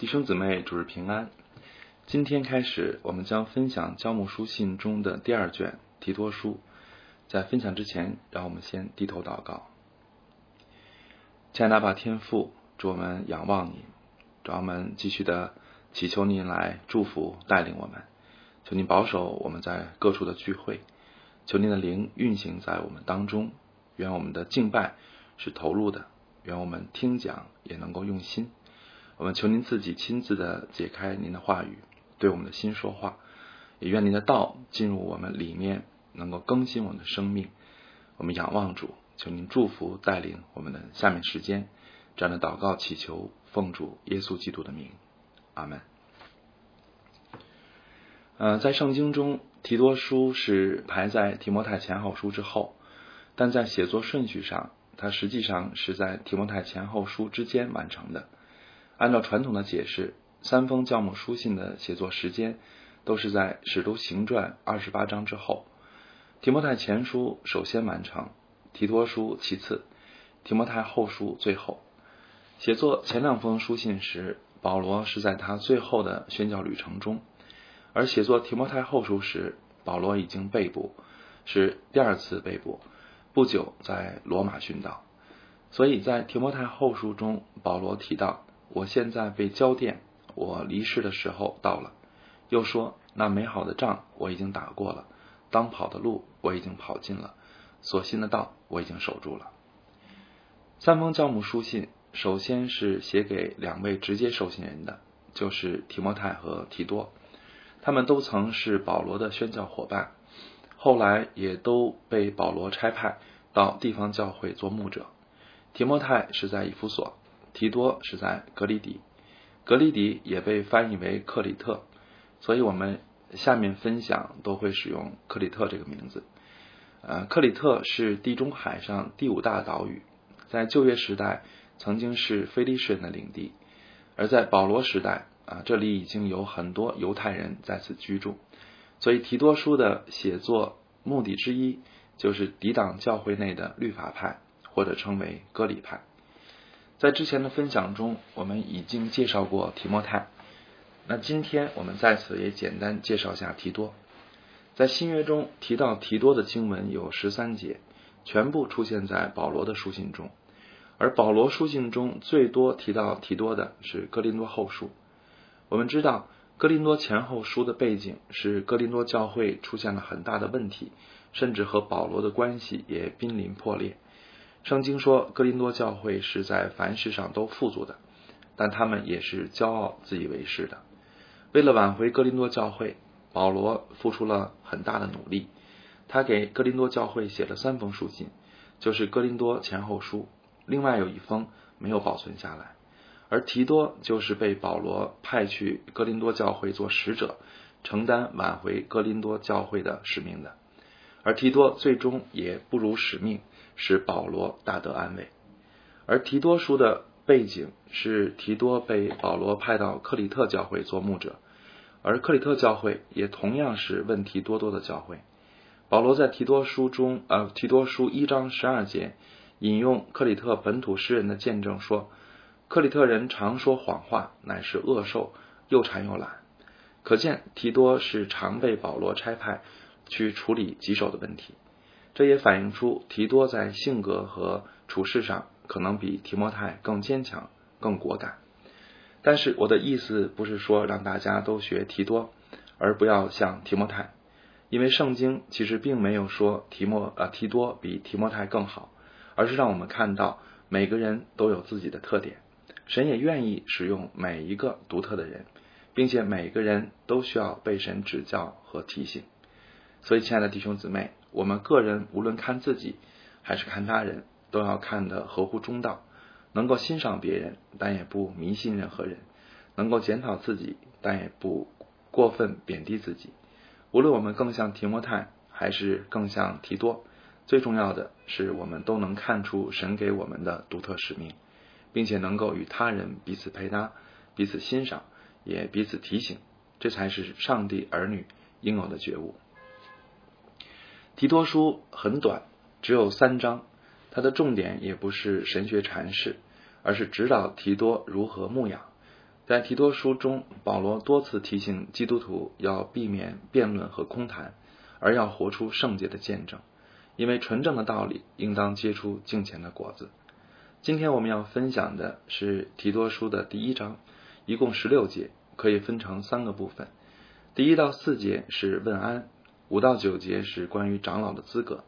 弟兄姊妹，主日平安。今天开始，我们将分享教牧书信中的第二卷提多书。在分享之前，让我们先低头祷告。亲爱的爸天父，祝我们仰望你，主我们继续的祈求您来祝福带领我们，求您保守我们在各处的聚会，求您的灵运行在我们当中，愿我们的敬拜是投入的。愿我们听讲也能够用心，我们求您自己亲自的解开您的话语，对我们的心说话，也愿您的道进入我们里面，能够更新我们的生命。我们仰望主，求您祝福带领我们的下面时间，这样的祷告祈求奉主耶稣基督的名，阿门。呃，在圣经中，提多书是排在提摩太前后书之后，但在写作顺序上。它实际上是在提摩太前后书之间完成的。按照传统的解释，三封教母书信的写作时间都是在使徒行传二十八章之后。提摩太前书首先完成，提多书其次，提摩太后书最后。写作前两封书信时，保罗是在他最后的宣教旅程中；而写作提摩太后书时，保罗已经被捕，是第二次被捕。不久在罗马殉道，所以在提摩太后书中，保罗提到：“我现在被交电，我离世的时候到了。”又说：“那美好的仗我已经打过了，当跑的路我已经跑尽了，所信的道我已经守住了。”三封教母书信，首先是写给两位直接受信人的，就是提摩太和提多，他们都曾是保罗的宣教伙伴。后来也都被保罗差派到地方教会做牧者。提摩太是在以弗所，提多是在格里底，格里底也被翻译为克里特，所以我们下面分享都会使用克里特这个名字。呃，克里特是地中海上第五大岛屿，在旧约时代曾经是菲利士人的领地，而在保罗时代啊，这里已经有很多犹太人在此居住。所以提多书的写作目的之一，就是抵挡教会内的律法派，或者称为割礼派。在之前的分享中，我们已经介绍过提摩太。那今天我们在此也简单介绍下提多。在新约中提到提多的经文有十三节，全部出现在保罗的书信中。而保罗书信中最多提到提多的是哥林多后书。我们知道。哥林多前后书的背景是哥林多教会出现了很大的问题，甚至和保罗的关系也濒临破裂。圣经说哥林多教会是在凡事上都富足的，但他们也是骄傲自以为是的。为了挽回哥林多教会，保罗付出了很大的努力。他给哥林多教会写了三封书信，就是哥林多前后书，另外有一封没有保存下来。而提多就是被保罗派去哥林多教会做使者，承担挽回哥林多教会的使命的。而提多最终也不辱使命，使保罗大得安慰。而提多书的背景是提多被保罗派到克里特教会做牧者，而克里特教会也同样是问题多多的教会。保罗在提多书中，呃，提多书一章十二节引用克里特本土诗人的见证说。克里特人常说谎话，乃是恶兽，又馋又懒。可见提多是常被保罗差派去处理棘手的问题。这也反映出提多在性格和处事上可能比提摩太更坚强、更果敢。但是我的意思不是说让大家都学提多，而不要像提摩太，因为圣经其实并没有说提莫呃提多比提摩太更好，而是让我们看到每个人都有自己的特点。神也愿意使用每一个独特的人，并且每个人都需要被神指教和提醒。所以，亲爱的弟兄姊妹，我们个人无论看自己还是看他人，都要看得合乎中道，能够欣赏别人，但也不迷信任何人；能够检讨自己，但也不过分贬低自己。无论我们更像提摩太，还是更像提多，最重要的是，我们都能看出神给我们的独特使命。并且能够与他人彼此配搭、彼此欣赏，也彼此提醒，这才是上帝儿女应有的觉悟。提多书很短，只有三章，它的重点也不是神学阐释，而是指导提多如何牧养，在提多书中，保罗多次提醒基督徒要避免辩论和空谈，而要活出圣洁的见证，因为纯正的道理应当结出敬虔的果子。今天我们要分享的是提多书的第一章，一共十六节，可以分成三个部分。第一到四节是问安，五到九节是关于长老的资格，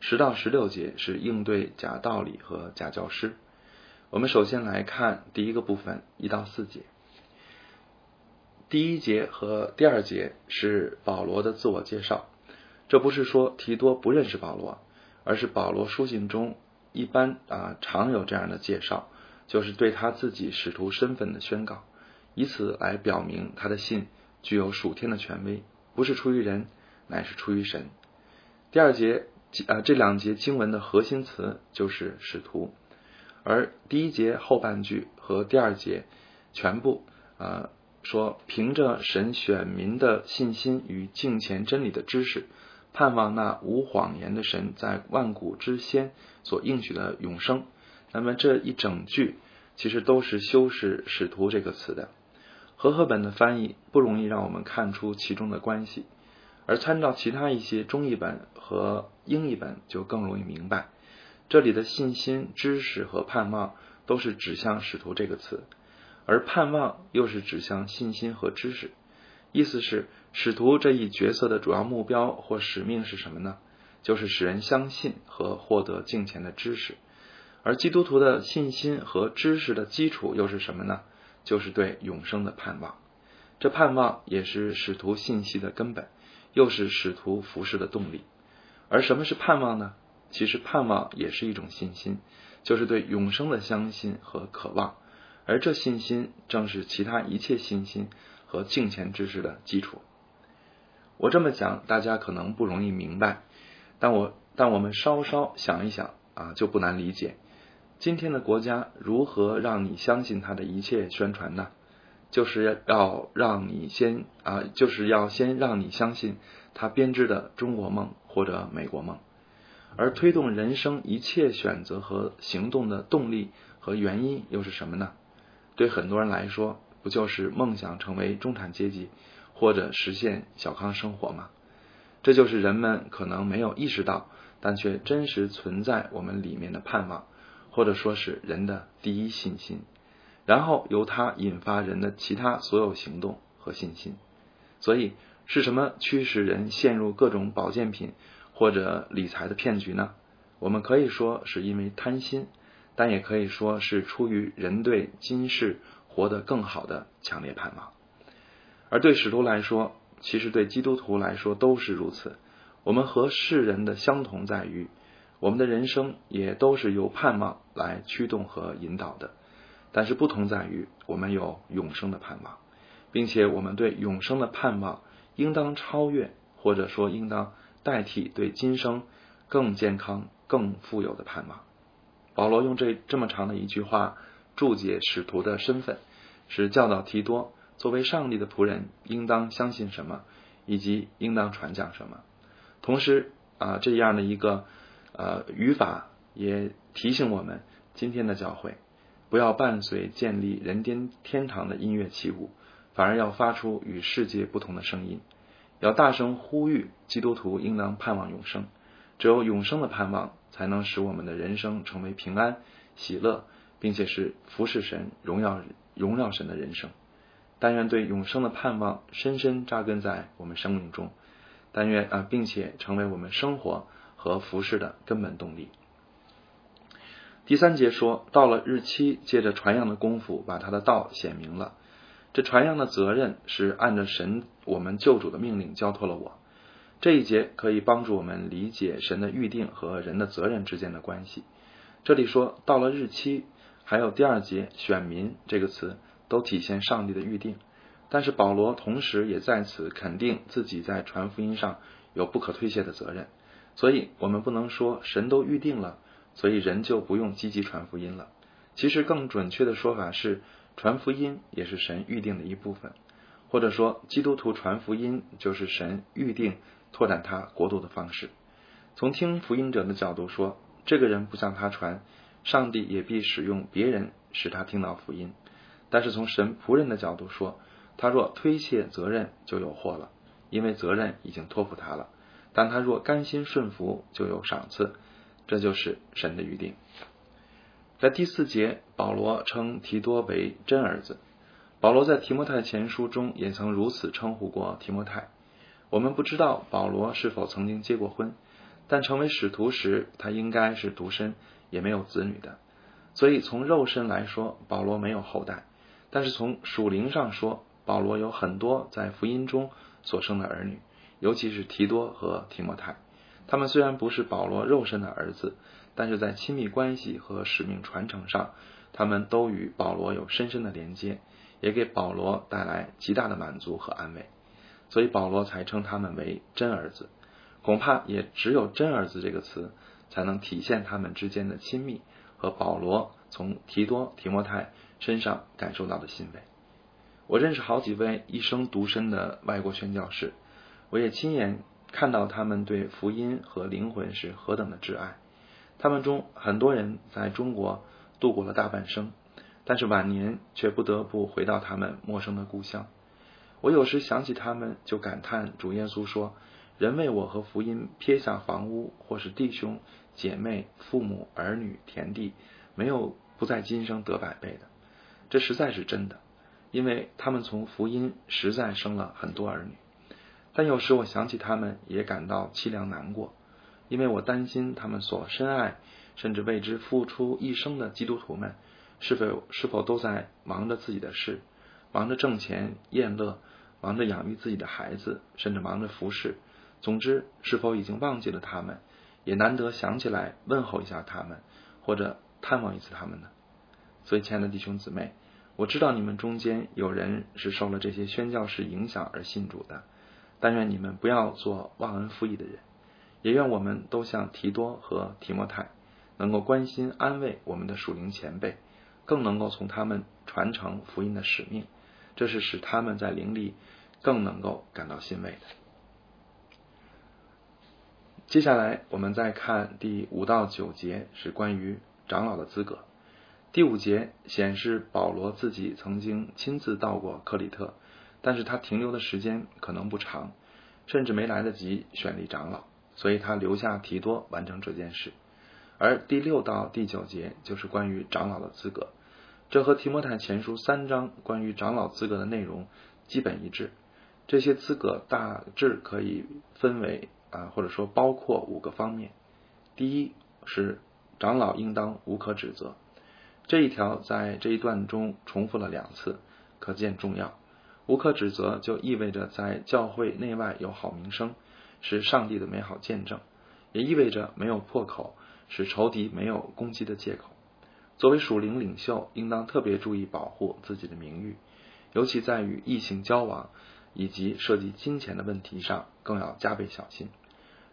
十到十六节是应对假道理和假教师。我们首先来看第一个部分，一到四节。第一节和第二节是保罗的自我介绍，这不是说提多不认识保罗，而是保罗书信中一般啊常有这样的介绍，就是对他自己使徒身份的宣告，以此来表明他的信具有属天的权威，不是出于人，乃是出于神。第二节啊这两节经文的核心词就是使徒，而第一节后半句和第二节全部啊。说，凭着神选民的信心与敬虔真理的知识，盼望那无谎言的神在万古之先所应许的永生。那么这一整句其实都是修饰“使徒”这个词的。和合本的翻译不容易让我们看出其中的关系，而参照其他一些中译本和英译本就更容易明白。这里的信心、知识和盼望都是指向“使徒”这个词。而盼望又是指向信心和知识，意思是使徒这一角色的主要目标或使命是什么呢？就是使人相信和获得敬虔的知识。而基督徒的信心和知识的基础又是什么呢？就是对永生的盼望。这盼望也是使徒信息的根本，又是使徒服侍的动力。而什么是盼望呢？其实盼望也是一种信心，就是对永生的相信和渴望。而这信心正是其他一切信心和敬虔知识的基础。我这么讲，大家可能不容易明白，但我但我们稍稍想一想啊，就不难理解。今天的国家如何让你相信他的一切宣传呢？就是要让你先啊，就是要先让你相信他编织的中国梦或者美国梦，而推动人生一切选择和行动的动力和原因又是什么呢？对很多人来说，不就是梦想成为中产阶级，或者实现小康生活吗？这就是人们可能没有意识到，但却真实存在我们里面的盼望，或者说是人的第一信心，然后由它引发人的其他所有行动和信心。所以，是什么驱使人陷入各种保健品或者理财的骗局呢？我们可以说是因为贪心。但也可以说是出于人对今世活得更好的强烈盼望，而对使徒来说，其实对基督徒来说都是如此。我们和世人的相同在于，我们的人生也都是由盼望来驱动和引导的。但是不同在于，我们有永生的盼望，并且我们对永生的盼望应当超越，或者说应当代替对今生更健康、更富有的盼望。保罗用这这么长的一句话注解使徒的身份，是教导提多作为上帝的仆人应当相信什么，以及应当传讲什么。同时啊，这样的一个呃语法也提醒我们，今天的教会不要伴随建立人间天堂的音乐起舞，反而要发出与世界不同的声音，要大声呼吁基督徒应当盼望永生。只有永生的盼望，才能使我们的人生成为平安、喜乐，并且是服侍神、荣耀荣耀神的人生。但愿对永生的盼望深深扎根在我们生命中，但愿啊，并且成为我们生活和服侍的根本动力。第三节说，到了日期，借着传扬的功夫，把他的道显明了。这传扬的责任是按照神我们救主的命令交托了我。这一节可以帮助我们理解神的预定和人的责任之间的关系。这里说到了日期，还有第二节“选民”这个词，都体现上帝的预定。但是保罗同时也在此肯定自己在传福音上有不可推卸的责任。所以，我们不能说神都预定了，所以人就不用积极传福音了。其实，更准确的说法是，传福音也是神预定的一部分，或者说，基督徒传福音就是神预定。拓展他国度的方式。从听福音者的角度说，这个人不向他传，上帝也必使用别人使他听到福音。但是从神仆人的角度说，他若推卸责任，就有祸了，因为责任已经托付他了；但他若甘心顺服，就有赏赐。这就是神的预定。在第四节，保罗称提多为真儿子。保罗在提摩太前书中也曾如此称呼过提摩太。我们不知道保罗是否曾经结过婚，但成为使徒时，他应该是独身，也没有子女的。所以从肉身来说，保罗没有后代；但是从属灵上说，保罗有很多在福音中所生的儿女，尤其是提多和提摩太。他们虽然不是保罗肉身的儿子。但是在亲密关系和使命传承上，他们都与保罗有深深的连接，也给保罗带来极大的满足和安慰，所以保罗才称他们为真儿子。恐怕也只有“真儿子”这个词，才能体现他们之间的亲密和保罗从提多、提摩太身上感受到的欣慰。我认识好几位一生独身的外国宣教士，我也亲眼看到他们对福音和灵魂是何等的挚爱。他们中很多人在中国度过了大半生，但是晚年却不得不回到他们陌生的故乡。我有时想起他们，就感叹主耶稣说：“人为我和福音撇下房屋，或是弟兄姐妹、父母儿女、田地，没有不在今生得百倍的。”这实在是真的，因为他们从福音实在生了很多儿女。但有时我想起他们，也感到凄凉难过。因为我担心他们所深爱，甚至为之付出一生的基督徒们，是否是否都在忙着自己的事，忙着挣钱宴乐，忙着养育自己的孩子，甚至忙着服侍。总之，是否已经忘记了他们，也难得想起来问候一下他们，或者探望一次他们呢？所以，亲爱的弟兄姊妹，我知道你们中间有人是受了这些宣教士影响而信主的，但愿你们不要做忘恩负义的人。也愿我们都像提多和提摩太，能够关心安慰我们的属灵前辈，更能够从他们传承福音的使命，这是使他们在灵里更能够感到欣慰的。接下来我们再看第五到九节，是关于长老的资格。第五节显示保罗自己曾经亲自到过克里特，但是他停留的时间可能不长，甚至没来得及选立长老。所以他留下提多完成这件事，而第六到第九节就是关于长老的资格，这和提摩太前书三章关于长老资格的内容基本一致。这些资格大致可以分为啊，或者说包括五个方面。第一是长老应当无可指责，这一条在这一段中重复了两次，可见重要。无可指责就意味着在教会内外有好名声。是上帝的美好见证，也意味着没有破口，使仇敌没有攻击的借口。作为属灵领袖，应当特别注意保护自己的名誉，尤其在与异性交往以及涉及金钱的问题上，更要加倍小心。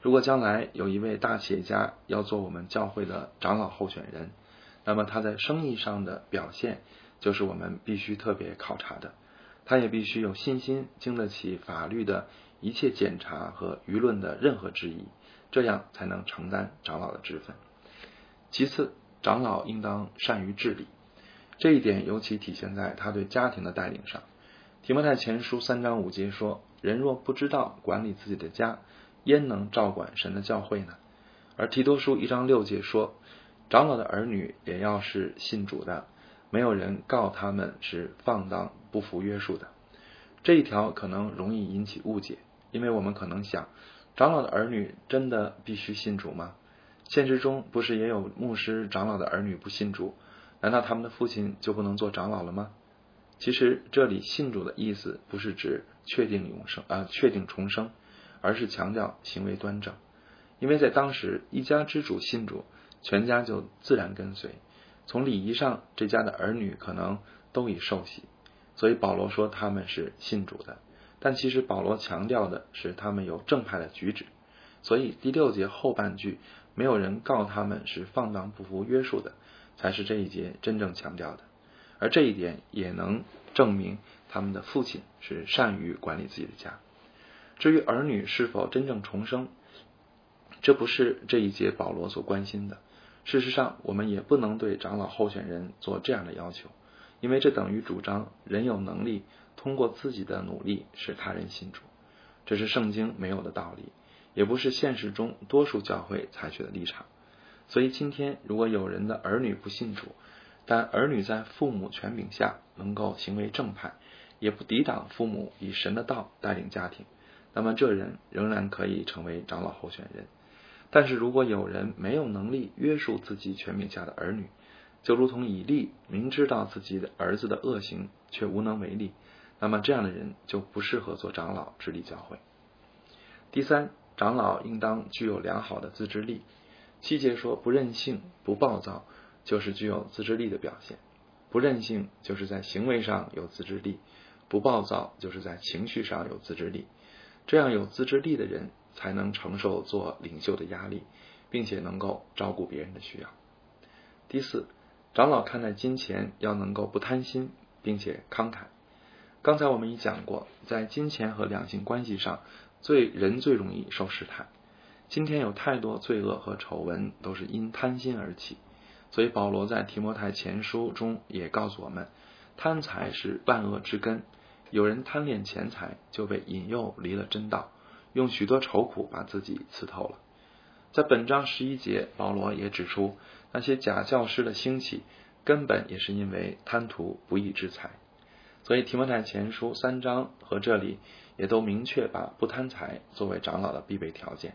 如果将来有一位大企业家要做我们教会的长老候选人，那么他在生意上的表现就是我们必须特别考察的。他也必须有信心，经得起法律的。一切检查和舆论的任何质疑，这样才能承担长老的职分。其次，长老应当善于治理，这一点尤其体现在他对家庭的带领上。提摩太前书三章五节说：“人若不知道管理自己的家，焉能照管神的教会呢？”而提多书一章六节说：“长老的儿女也要是信主的，没有人告他们是放荡不服约束的。”这一条可能容易引起误解。因为我们可能想，长老的儿女真的必须信主吗？现实中不是也有牧师长老的儿女不信主？难道他们的父亲就不能做长老了吗？其实这里信主的意思不是指确定永生啊，确定重生，而是强调行为端正。因为在当时，一家之主信主，全家就自然跟随。从礼仪上，这家的儿女可能都已受洗，所以保罗说他们是信主的。但其实保罗强调的是他们有正派的举止，所以第六节后半句没有人告他们是放荡不服约束的，才是这一节真正强调的。而这一点也能证明他们的父亲是善于管理自己的家。至于儿女是否真正重生，这不是这一节保罗所关心的。事实上，我们也不能对长老候选人做这样的要求，因为这等于主张人有能力通过自己的努力使他人信主，这是圣经没有的道理，也不是现实中多数教会采取的立场。所以今天，如果有人的儿女不信主，但儿女在父母权柄下能够行为正派，也不抵挡父母以神的道带领家庭，那么这人仍然可以成为长老候选人。但是如果有人没有能力约束自己权柄下的儿女，就如同以利明知道自己的儿子的恶行却无能为力，那么这样的人就不适合做长老治理教会。第三，长老应当具有良好的自制力。七节说不任性、不暴躁，就是具有自制力的表现。不任性就是在行为上有自制力，不暴躁就是在情绪上有自制力。这样有自制力的人才能承受做领袖的压力，并且能够照顾别人的需要。第四，长老看待金钱要能够不贪心，并且慷慨。刚才我们已讲过，在金钱和两性关系上，最人最容易受试探。今天有太多罪恶和丑闻都是因贪心而起，所以保罗在提摩太前书中也告诉我们，贪财是万恶之根。有人贪恋钱财，就被引诱离了真道，用许多愁苦把自己刺透了。在本章十一节，保罗也指出，那些假教师的兴起，根本也是因为贪图不义之财。所以提摩太前书三章和这里也都明确把不贪财作为长老的必备条件。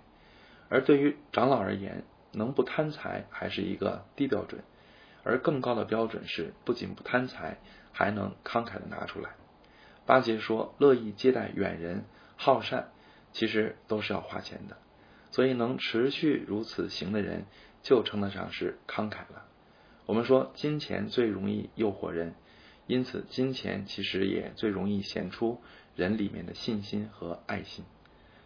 而对于长老而言，能不贪财还是一个低标准，而更高的标准是不仅不贪财，还能慷慨的拿出来。八节说乐意接待远人，好善，其实都是要花钱的，所以能持续如此行的人，就称得上是慷慨了。我们说金钱最容易诱惑人，因此金钱其实也最容易显出人里面的信心和爱心。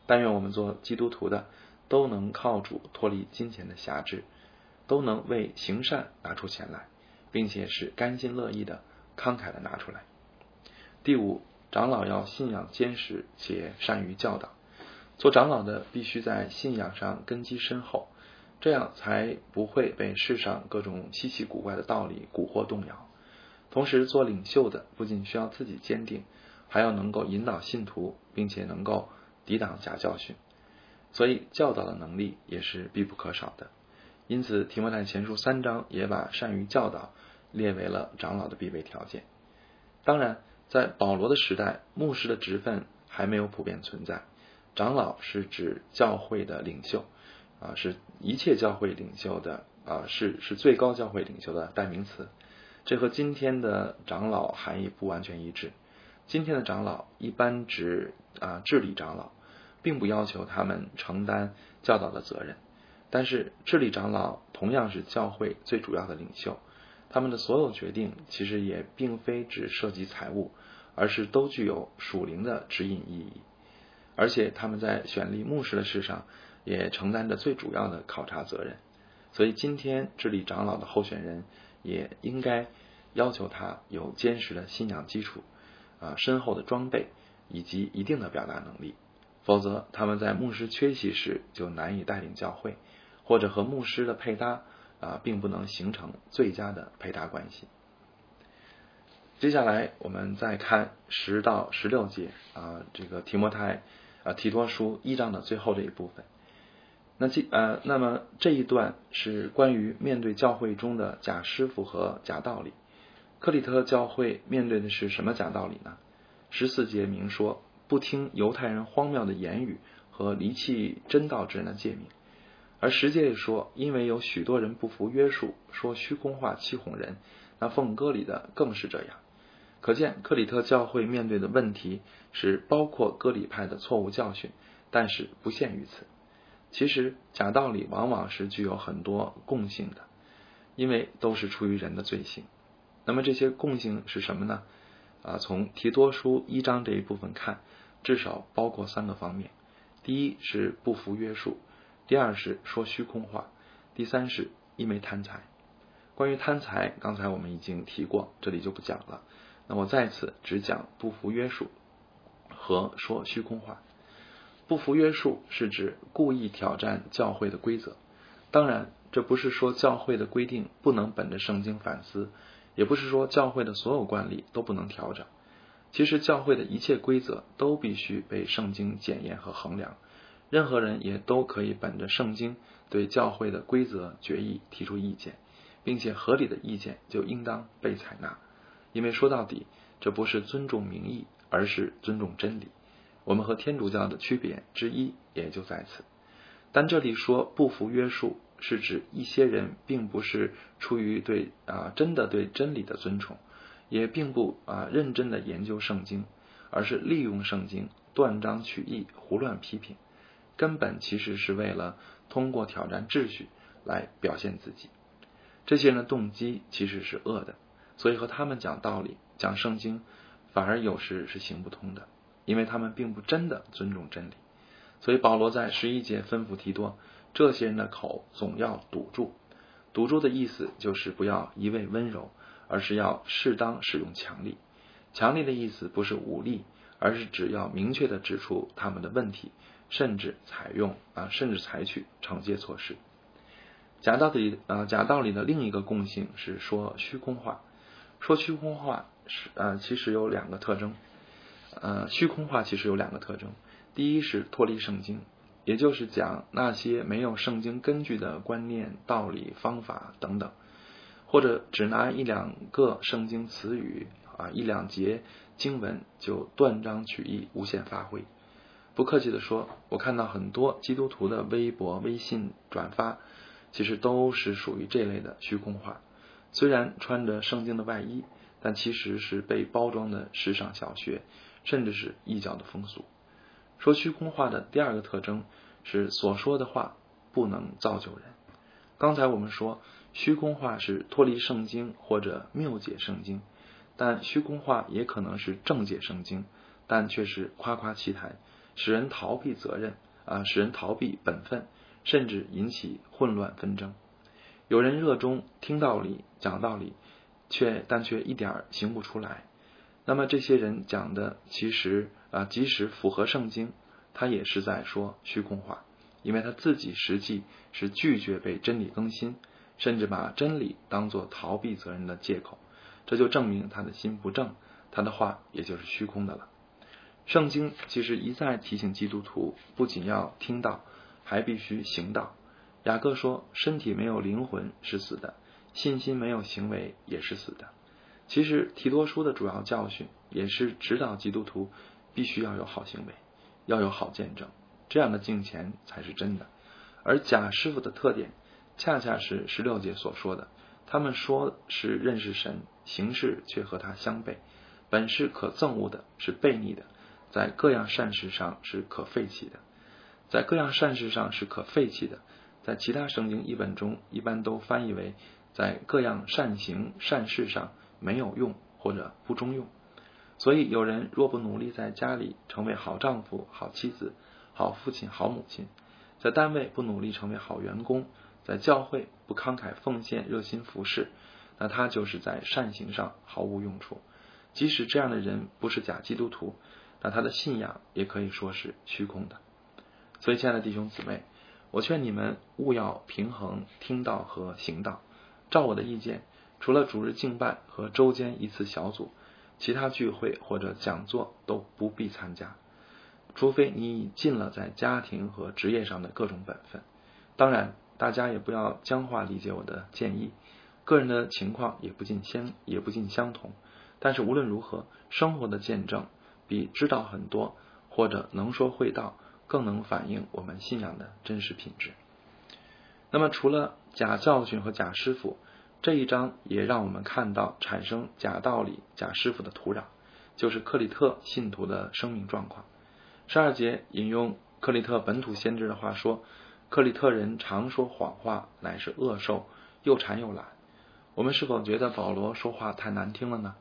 但愿我们做基督徒的。都能靠主脱离金钱的辖制，都能为行善拿出钱来，并且是甘心乐意的慷慨的拿出来。第五，长老要信仰坚实且善于教导。做长老的必须在信仰上根基深厚，这样才不会被世上各种稀奇古怪的道理蛊惑动摇。同时，做领袖的不仅需要自己坚定，还要能够引导信徒，并且能够抵挡假教训。所以教导的能力也是必不可少的，因此提摩太前书三章也把善于教导列为了长老的必备条件。当然，在保罗的时代，牧师的职分还没有普遍存在，长老是指教会的领袖，啊，是一切教会领袖的啊，是是最高教会领袖的代名词。这和今天的长老含义不完全一致。今天的长老一般指啊治理长老。并不要求他们承担教导的责任，但是治理长老同样是教会最主要的领袖，他们的所有决定其实也并非只涉及财务，而是都具有属灵的指引意义，而且他们在选立牧师的事上也承担着最主要的考察责任，所以今天治理长老的候选人也应该要求他有坚实的信仰基础，啊，深厚的装备以及一定的表达能力。否则，他们在牧师缺席时就难以带领教会，或者和牧师的配搭啊，并不能形成最佳的配搭关系。接下来，我们再看十到十六节啊，这个提摩太啊提多书一章的最后这一部分。那这呃，那么这一段是关于面对教会中的假师傅和假道理。克里特教会面对的是什么假道理呢？十四节明说。不听犹太人荒谬的言语和离弃真道之人的诫命，而十节也说，因为有许多人不服约束，说虚空话欺哄人，那奉歌里的更是这样。可见克里特教会面对的问题是包括割礼派的错误教训，但是不限于此。其实假道理往往是具有很多共性的，因为都是出于人的罪行。那么这些共性是什么呢？啊，从提多书一章这一部分看。至少包括三个方面：第一是不服约束；第二是说虚空话；第三是因为贪财。关于贪财，刚才我们已经提过，这里就不讲了。那我在此只讲不服约束和说虚空话。不服约束是指故意挑战教会的规则。当然，这不是说教会的规定不能本着圣经反思，也不是说教会的所有惯例都不能调整。其实教会的一切规则都必须被圣经检验和衡量，任何人也都可以本着圣经对教会的规则决议提出意见，并且合理的意见就应当被采纳。因为说到底，这不是尊重民意，而是尊重真理。我们和天主教的区别之一也就在此。但这里说不服约束，是指一些人并不是出于对啊真的对真理的尊崇。也并不啊认真的研究圣经，而是利用圣经断章取义、胡乱批评，根本其实是为了通过挑战秩序来表现自己。这些人的动机其实是恶的，所以和他们讲道理、讲圣经，反而有时是行不通的，因为他们并不真的尊重真理。所以保罗在十一节吩咐提多，这些人的口总要堵住。堵住的意思就是不要一味温柔。而是要适当使用强力，强力的意思不是武力，而是只要明确的指出他们的问题，甚至采用啊，甚至采取惩戒措施。假道理啊，假道理的另一个共性是说虚空话，说虚空话是呃，其实有两个特征，呃，虚空话其实有两个特征，第一是脱离圣经，也就是讲那些没有圣经根据的观念、道理、方法等等。或者只拿一两个圣经词语啊，一两节经文就断章取义、无限发挥。不客气的说，我看到很多基督徒的微博、微信转发，其实都是属于这类的虚空话。虽然穿着圣经的外衣，但其实是被包装的时尚小学，甚至是异教的风俗。说虚空话的第二个特征是所说的话不能造就人。刚才我们说。虚空话是脱离圣经或者谬解圣经，但虚空话也可能是正解圣经，但却是夸夸其谈，使人逃避责任啊，使人逃避本分，甚至引起混乱纷争。有人热衷听道理、讲道理，却但却一点儿行不出来。那么这些人讲的其实啊，即使符合圣经，他也是在说虚空话，因为他自己实际是拒绝被真理更新。甚至把真理当作逃避责任的借口，这就证明他的心不正，他的话也就是虚空的了。圣经其实一再提醒基督徒，不仅要听到，还必须行道。雅各说：“身体没有灵魂是死的，信心没有行为也是死的。”其实提多书的主要教训也是指导基督徒必须要有好行为，要有好见证，这样的敬虔才是真的。而假师傅的特点。恰恰是十六节所说的，他们说是认识神，行事却和他相悖，本是可憎恶的，是悖逆的，在各样善事上是可废弃的，在各样善事上是可废弃的，在其他圣经译本中一般都翻译为在各样善行善事上没有用或者不中用。所以有人若不努力在家里成为好丈夫、好妻子、好父亲、好母亲，在单位不努力成为好员工。在教会不慷慨奉献、热心服侍，那他就是在善行上毫无用处。即使这样的人不是假基督徒，那他的信仰也可以说是虚空的。所以，亲爱的弟兄姊妹，我劝你们务要平衡听道和行道。照我的意见，除了主日敬拜和周间一次小组，其他聚会或者讲座都不必参加，除非你已尽了在家庭和职业上的各种本分。当然。大家也不要僵化理解我的建议，个人的情况也不尽相也不尽相同。但是无论如何，生活的见证比知道很多或者能说会道更能反映我们信仰的真实品质。那么，除了假教训和假师傅，这一章也让我们看到产生假道理、假师傅的土壤，就是克里特信徒的生命状况。十二节引用克里特本土先知的话说。克里特人常说谎话，乃是恶兽，又馋又懒。我们是否觉得保罗说话太难听了呢？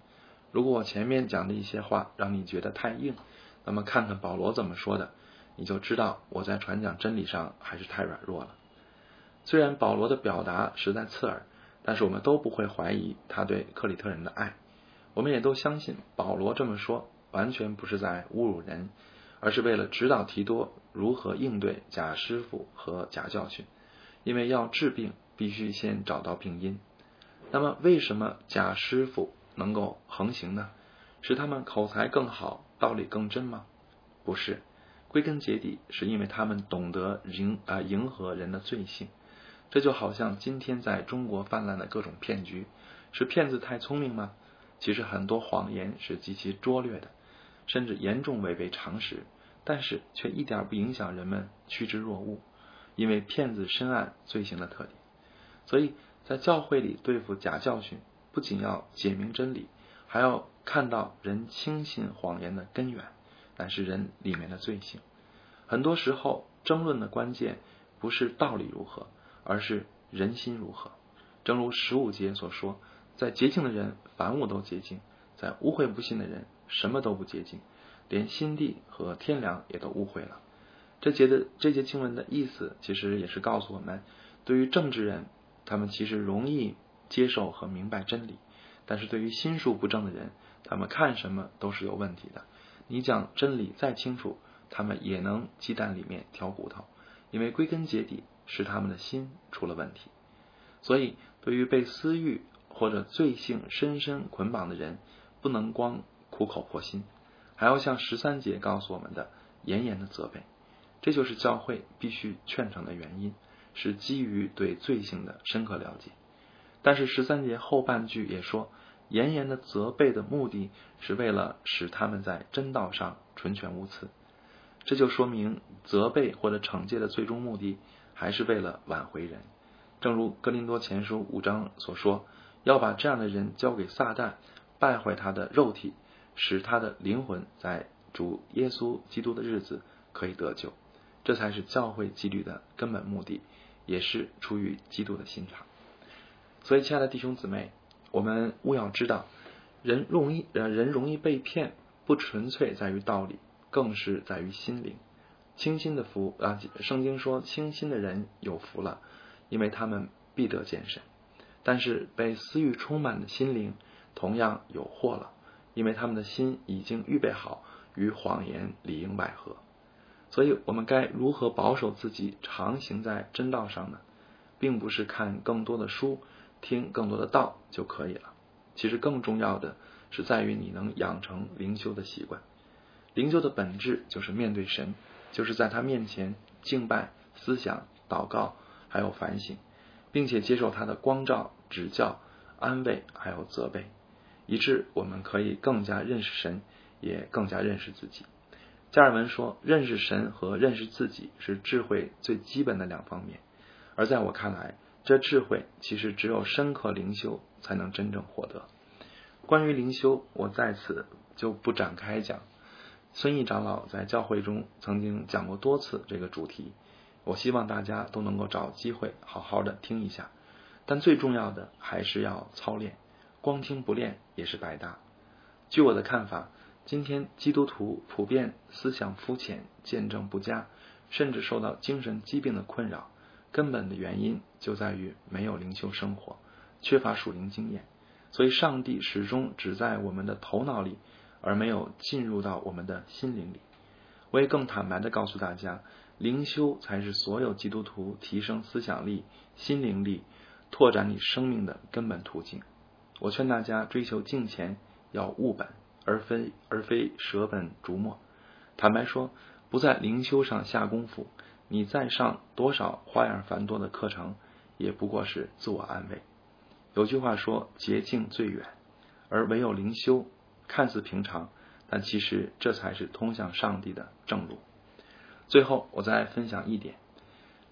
如果我前面讲的一些话让你觉得太硬，那么看看保罗怎么说的，你就知道我在传讲真理上还是太软弱了。虽然保罗的表达实在刺耳，但是我们都不会怀疑他对克里特人的爱。我们也都相信保罗这么说完全不是在侮辱人。而是为了指导提多如何应对假师傅和假教训，因为要治病，必须先找到病因。那么，为什么假师傅能够横行呢？是他们口才更好，道理更真吗？不是，归根结底是因为他们懂得迎啊迎合人的罪性。这就好像今天在中国泛滥的各种骗局，是骗子太聪明吗？其实很多谎言是极其拙劣的，甚至严重违背常识，但是却一点不影响人们趋之若鹜，因为骗子深谙罪行的特点。所以在教会里对付假教训，不仅要解明真理，还要看到人轻信谎言的根源。乃是人里面的罪行。很多时候，争论的关键不是道理如何，而是人心如何。正如十五节所说，在洁净的人，凡物都洁净；在污秽不信的人，什么都不洁净，连心地和天良也都污秽了。这节的这节经文的意思，其实也是告诉我们，对于正直人，他们其实容易接受和明白真理；但是对于心术不正的人，他们看什么都是有问题的。你讲真理再清楚，他们也能鸡蛋里面挑骨头，因为归根结底是他们的心出了问题。所以，对于被私欲或者罪性深深捆绑的人，不能光苦口婆心，还要像十三节告诉我们的严严的责备。这就是教会必须劝成的原因，是基于对罪性的深刻了解。但是十三节后半句也说。严严的责备的目的是为了使他们在真道上纯全无疵，这就说明责备或者惩戒的最终目的还是为了挽回人。正如哥林多前书五章所说，要把这样的人交给撒旦，败坏他的肉体，使他的灵魂在主耶稣基督的日子可以得救。这才是教会纪律的根本目的，也是出于基督的心肠。所以，亲爱的弟兄姊妹。我们务要知道，人容易呃人容易被骗，不纯粹在于道理，更是在于心灵。清心的福啊，圣经说清心的人有福了，因为他们必得见神。但是被私欲充满的心灵同样有祸了，因为他们的心已经预备好与谎言里应外合。所以我们该如何保守自己，常行在真道上呢？并不是看更多的书。听更多的道就可以了。其实更重要的是在于你能养成灵修的习惯。灵修的本质就是面对神，就是在他面前敬拜、思想、祷告，还有反省，并且接受他的光照、指教、安慰，还有责备，以致我们可以更加认识神，也更加认识自己。加尔文说：“认识神和认识自己是智慧最基本的两方面。”而在我看来，这智慧其实只有深刻灵修才能真正获得。关于灵修，我在此就不展开讲。孙毅长老在教会中曾经讲过多次这个主题，我希望大家都能够找机会好好的听一下。但最重要的还是要操练，光听不练也是白搭。据我的看法，今天基督徒普遍思想肤浅、见证不佳，甚至受到精神疾病的困扰。根本的原因就在于没有灵修生活，缺乏属灵经验，所以上帝始终只在我们的头脑里，而没有进入到我们的心灵里。我也更坦白的告诉大家，灵修才是所有基督徒提升思想力、心灵力、拓展你生命的根本途径。我劝大家追求敬虔，要务本，而非而非舍本逐末。坦白说，不在灵修上下功夫。你再上多少花样繁多的课程，也不过是自我安慰。有句话说：“捷径最远，而唯有灵修，看似平常，但其实这才是通向上帝的正路。”最后，我再分享一点：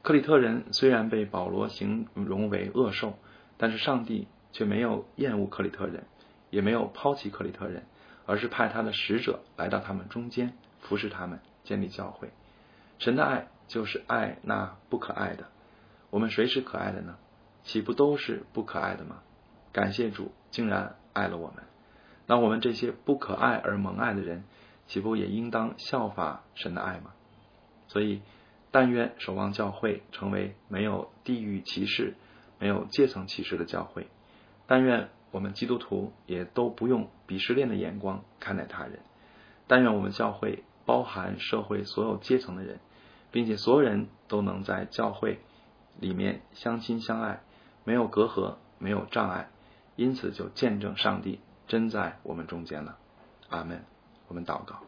克里特人虽然被保罗形容为恶兽，但是上帝却没有厌恶克里特人，也没有抛弃克里特人，而是派他的使者来到他们中间，服侍他们，建立教会。神的爱。就是爱那不可爱的，我们谁是可爱的呢？岂不都是不可爱的吗？感谢主，竟然爱了我们。那我们这些不可爱而蒙爱的人，岂不也应当效法神的爱吗？所以，但愿守望教会成为没有地域歧视、没有阶层歧视的教会。但愿我们基督徒也都不用鄙视链的眼光看待他人。但愿我们教会包含社会所有阶层的人。并且所有人都能在教会里面相亲相爱，没有隔阂，没有障碍，因此就见证上帝真在我们中间了。阿门。我们祷告，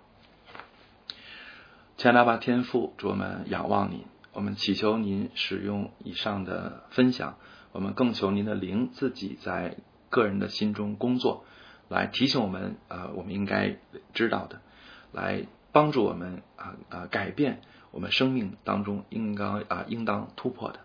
亲爱的天父，主我们仰望您，我们祈求您使用以上的分享，我们更求您的灵自己在个人的心中工作，来提醒我们啊，我们应该知道的，来帮助我们啊啊改变我们生命当中应当啊应当突破的。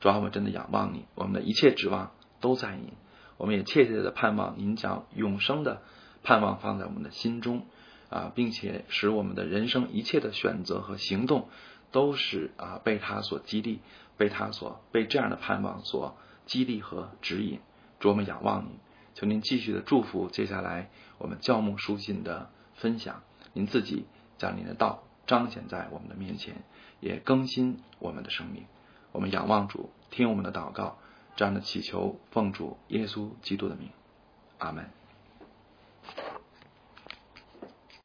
主要我们真的仰望你，我们的一切指望都在你，我们也切切的盼望您将永生的盼望放在我们的心中。啊，并且使我们的人生一切的选择和行动都是啊被他所激励，被他所被这样的盼望所激励和指引。主，我们仰望您，求您继续的祝福接下来我们教牧书信的分享。您自己将您的道彰显在我们的面前，也更新我们的生命。我们仰望主，听我们的祷告，这样的祈求奉主耶稣基督的名，阿门。